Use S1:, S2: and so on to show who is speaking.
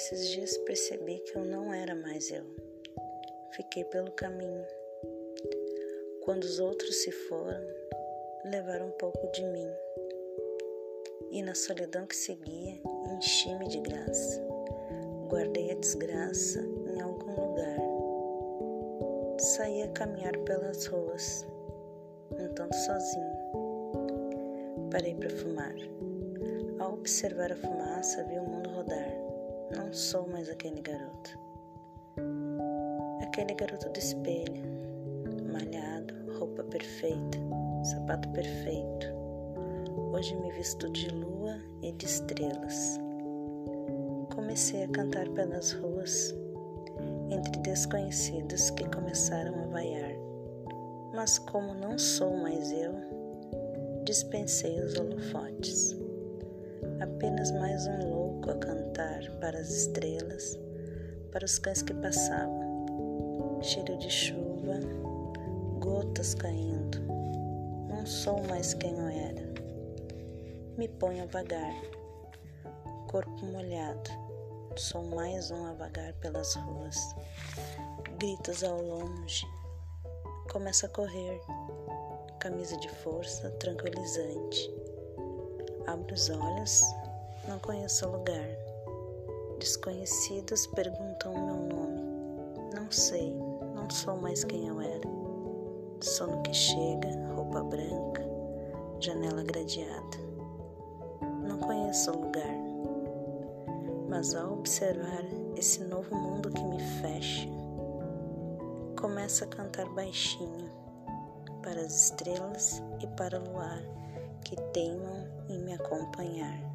S1: Esses dias percebi que eu não era mais eu. Fiquei pelo caminho. Quando os outros se foram, levaram um pouco de mim. E na solidão que seguia, enchi-me de graça. Guardei a desgraça em algum lugar. Saí a caminhar pelas ruas, um tanto sozinho. Parei para fumar. Ao observar a fumaça, vi o mundo rodar. Não sou mais aquele garoto. Aquele garoto do espelho, malhado, roupa perfeita, sapato perfeito. Hoje me visto de lua e de estrelas. Comecei a cantar pelas ruas, entre desconhecidos que começaram a vaiar. Mas como não sou mais eu, dispensei os holofotes. Apenas mais um louco a cantar para as estrelas, para os cães que passavam. Cheiro de chuva, gotas caindo. Não sou mais quem eu era. Me ponho a vagar, corpo molhado. Sou mais um a vagar pelas ruas. Gritos ao longe. Começo a correr. Camisa de força tranquilizante. Abro os olhos, não conheço o lugar. Desconhecidos perguntam meu nome. Não sei, não sou mais quem eu era. Sono que chega, roupa branca, janela gradeada. Não conheço o lugar. Mas ao observar esse novo mundo que me fecha, começo a cantar baixinho para as estrelas e para o luar que teimam em me acompanhar.